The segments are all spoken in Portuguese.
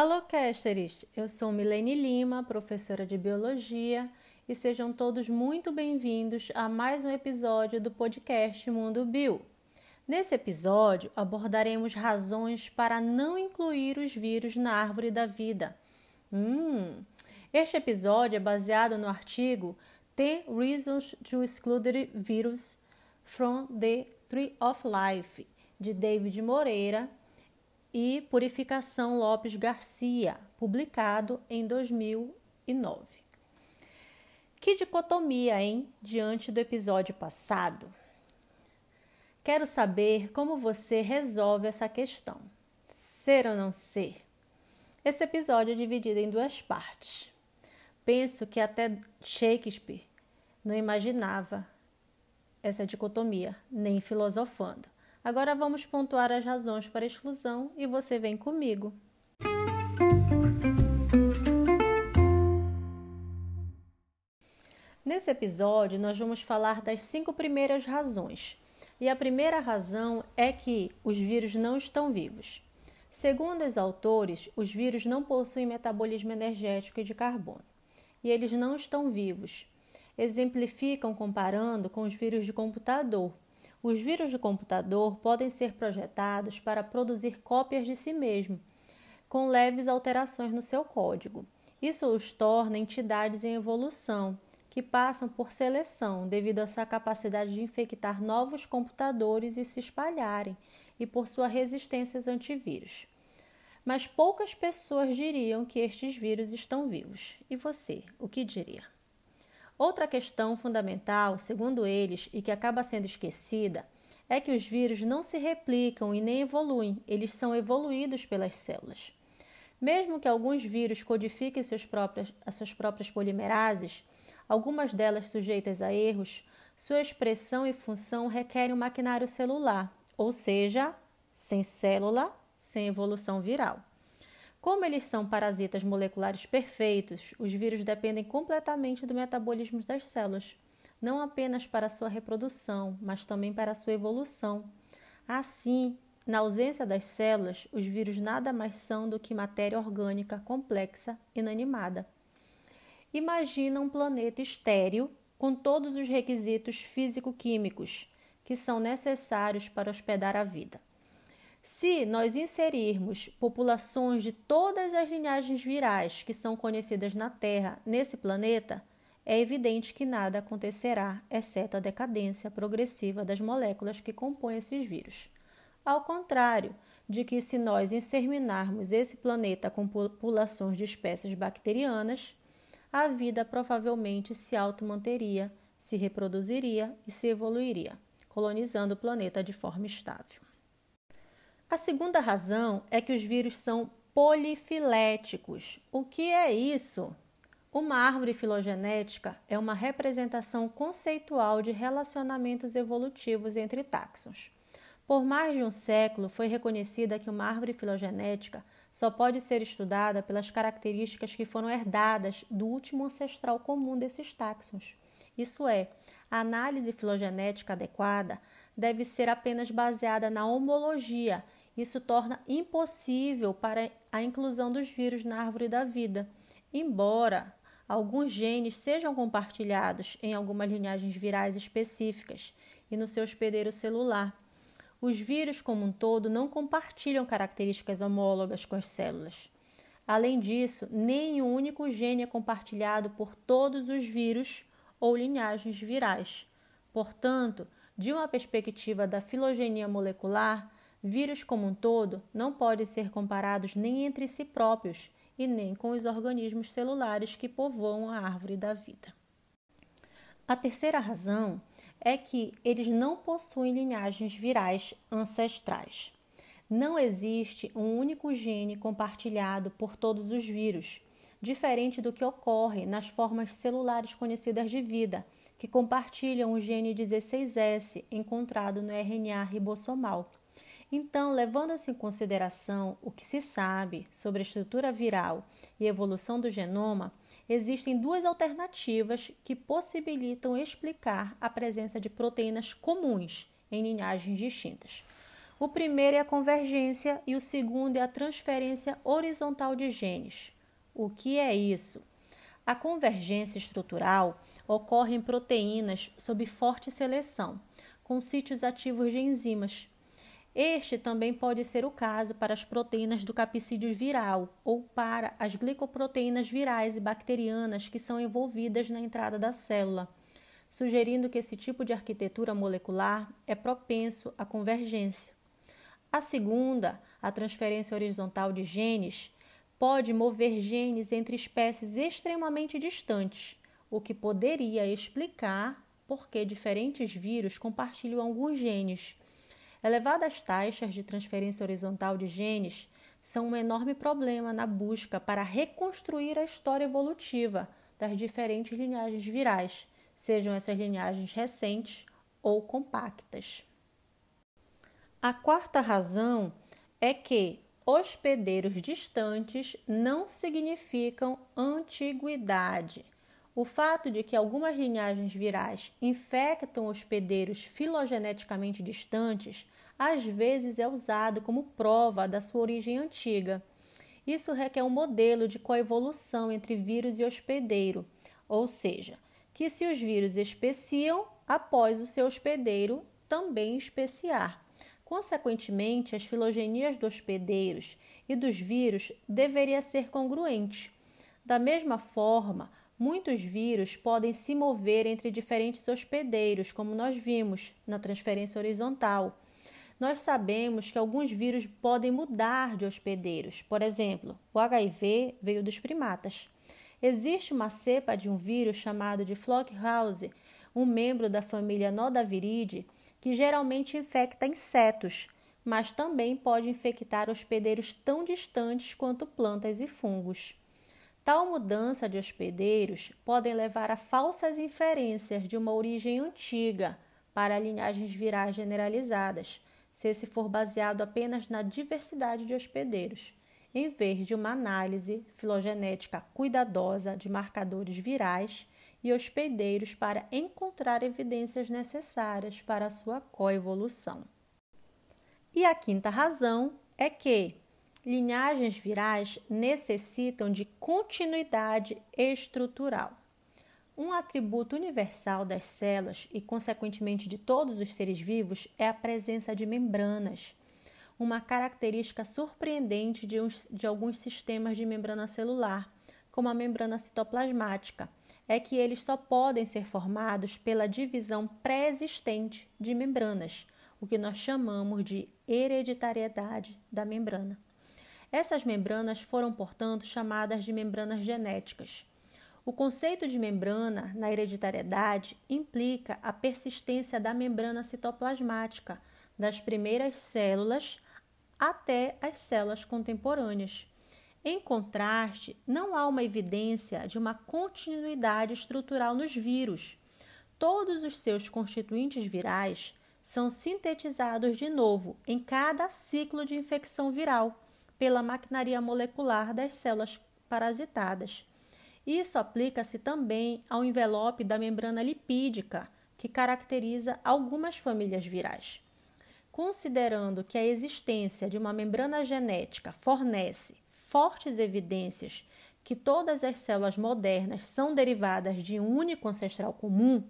Alô, Casteres! Eu sou Milene Lima, professora de Biologia, e sejam todos muito bem-vindos a mais um episódio do podcast Mundo Bio. Nesse episódio, abordaremos razões para não incluir os vírus na árvore da vida. Hum, este episódio é baseado no artigo 10 Reasons to Exclude Virus from the Tree of Life, de David Moreira e Purificação Lopes Garcia, publicado em 2009. Que dicotomia, hein? Diante do episódio passado. Quero saber como você resolve essa questão. Ser ou não ser? Esse episódio é dividido em duas partes. Penso que até Shakespeare não imaginava essa dicotomia, nem filosofando. Agora vamos pontuar as razões para exclusão e você vem comigo. Nesse episódio, nós vamos falar das cinco primeiras razões. E a primeira razão é que os vírus não estão vivos. Segundo os autores, os vírus não possuem metabolismo energético e de carbono. E eles não estão vivos. Exemplificam comparando com os vírus de computador, os vírus de computador podem ser projetados para produzir cópias de si mesmo, com leves alterações no seu código. Isso os torna entidades em evolução, que passam por seleção devido a sua capacidade de infectar novos computadores e se espalharem, e por sua resistência aos antivírus. Mas poucas pessoas diriam que estes vírus estão vivos. E você, o que diria? Outra questão fundamental, segundo eles, e que acaba sendo esquecida, é que os vírus não se replicam e nem evoluem, eles são evoluídos pelas células. Mesmo que alguns vírus codifiquem suas próprias, as suas próprias polimerases, algumas delas sujeitas a erros, sua expressão e função requerem um maquinário celular, ou seja, sem célula, sem evolução viral. Como eles são parasitas moleculares perfeitos, os vírus dependem completamente do metabolismo das células, não apenas para sua reprodução, mas também para sua evolução. Assim, na ausência das células, os vírus nada mais são do que matéria orgânica complexa, inanimada. Imagina um planeta estéril com todos os requisitos físico-químicos que são necessários para hospedar a vida. Se nós inserirmos populações de todas as linhagens virais que são conhecidas na Terra nesse planeta, é evidente que nada acontecerá, exceto a decadência progressiva das moléculas que compõem esses vírus. Ao contrário de que, se nós inseminarmos esse planeta com populações de espécies bacterianas, a vida provavelmente se automanteria, se reproduziria e se evoluiria, colonizando o planeta de forma estável. A segunda razão é que os vírus são polifiléticos. O que é isso? Uma árvore filogenética é uma representação conceitual de relacionamentos evolutivos entre táxons. Por mais de um século, foi reconhecida que uma árvore filogenética só pode ser estudada pelas características que foram herdadas do último ancestral comum desses táxons. Isso é, a análise filogenética adequada deve ser apenas baseada na homologia isso torna impossível para a inclusão dos vírus na árvore da vida, embora alguns genes sejam compartilhados em algumas linhagens virais específicas e no seu hospedeiro celular. Os vírus, como um todo, não compartilham características homólogas com as células. Além disso, nem um único gene é compartilhado por todos os vírus ou linhagens virais. Portanto, de uma perspectiva da filogenia molecular, Vírus como um todo não podem ser comparados nem entre si próprios e nem com os organismos celulares que povoam a árvore da vida. A terceira razão é que eles não possuem linhagens virais ancestrais. Não existe um único gene compartilhado por todos os vírus, diferente do que ocorre nas formas celulares conhecidas de vida, que compartilham o gene 16S encontrado no RNA ribossomal então, levando-se em consideração o que se sabe sobre a estrutura viral e evolução do genoma, existem duas alternativas que possibilitam explicar a presença de proteínas comuns em linhagens distintas. O primeiro é a convergência e o segundo é a transferência horizontal de genes. O que é isso? A convergência estrutural ocorre em proteínas sob forte seleção, com sítios ativos de enzimas. Este também pode ser o caso para as proteínas do capsídeo viral ou para as glicoproteínas virais e bacterianas que são envolvidas na entrada da célula, sugerindo que esse tipo de arquitetura molecular é propenso à convergência. A segunda, a transferência horizontal de genes, pode mover genes entre espécies extremamente distantes, o que poderia explicar por que diferentes vírus compartilham alguns genes. Elevadas taxas de transferência horizontal de genes são um enorme problema na busca para reconstruir a história evolutiva das diferentes linhagens virais, sejam essas linhagens recentes ou compactas. A quarta razão é que hospedeiros distantes não significam antiguidade. O fato de que algumas linhagens virais infectam hospedeiros filogeneticamente distantes às vezes é usado como prova da sua origem antiga. Isso requer um modelo de coevolução entre vírus e hospedeiro, ou seja, que se os vírus especiam após o seu hospedeiro também especiar. Consequentemente, as filogenias dos hospedeiros e dos vírus deveria ser congruente. Da mesma forma, muitos vírus podem se mover entre diferentes hospedeiros, como nós vimos na transferência horizontal. Nós sabemos que alguns vírus podem mudar de hospedeiros. Por exemplo, o HIV veio dos primatas. Existe uma cepa de um vírus chamado de Flockhouse, um membro da família Nodaviridae, que geralmente infecta insetos, mas também pode infectar hospedeiros tão distantes quanto plantas e fungos. Tal mudança de hospedeiros podem levar a falsas inferências de uma origem antiga para linhagens virais generalizadas, se esse for baseado apenas na diversidade de hospedeiros, em vez de uma análise filogenética cuidadosa de marcadores virais e hospedeiros para encontrar evidências necessárias para a sua coevolução. E a quinta razão é que linhagens virais necessitam de continuidade estrutural. Um atributo universal das células e, consequentemente, de todos os seres vivos é a presença de membranas, uma característica surpreendente de, uns, de alguns sistemas de membrana celular, como a membrana citoplasmática, é que eles só podem ser formados pela divisão pré-existente de membranas, o que nós chamamos de hereditariedade da membrana. Essas membranas foram, portanto, chamadas de membranas genéticas. O conceito de membrana na hereditariedade implica a persistência da membrana citoplasmática, das primeiras células até as células contemporâneas. Em contraste, não há uma evidência de uma continuidade estrutural nos vírus. Todos os seus constituintes virais são sintetizados de novo em cada ciclo de infecção viral pela maquinaria molecular das células parasitadas. Isso aplica-se também ao envelope da membrana lipídica, que caracteriza algumas famílias virais. Considerando que a existência de uma membrana genética fornece fortes evidências que todas as células modernas são derivadas de um único ancestral comum,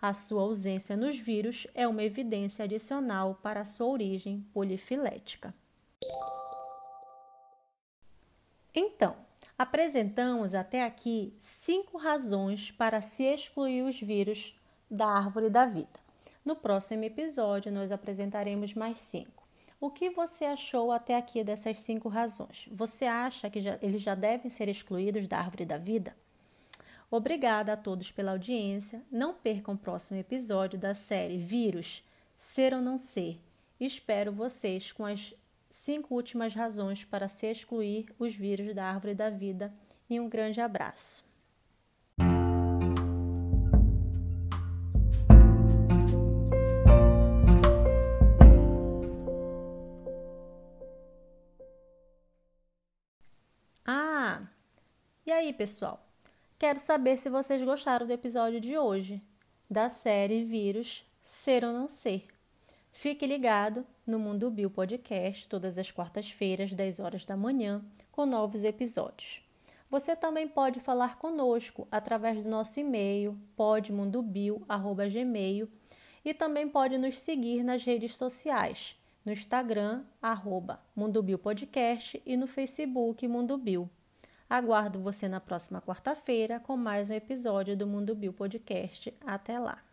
a sua ausência nos vírus é uma evidência adicional para a sua origem polifilética. Então, apresentamos até aqui cinco razões para se excluir os vírus da árvore da vida. No próximo episódio, nós apresentaremos mais cinco. O que você achou até aqui dessas cinco razões? Você acha que já, eles já devem ser excluídos da árvore da vida? Obrigada a todos pela audiência. Não percam o próximo episódio da série Vírus, Ser ou Não Ser. Espero vocês com as cinco últimas razões para se excluir os vírus da árvore da vida. E um grande abraço. E aí, pessoal? Quero saber se vocês gostaram do episódio de hoje, da série Vírus Ser ou Não Ser. Fique ligado no Mundo Bio Podcast todas as quartas-feiras, 10 horas da manhã, com novos episódios. Você também pode falar conosco através do nosso e-mail podmundobio@gmail e também pode nos seguir nas redes sociais, no Instagram arroba Bio Podcast e no Facebook Mundo Bio. Aguardo você na próxima quarta-feira com mais um episódio do Mundo Bio Podcast. Até lá!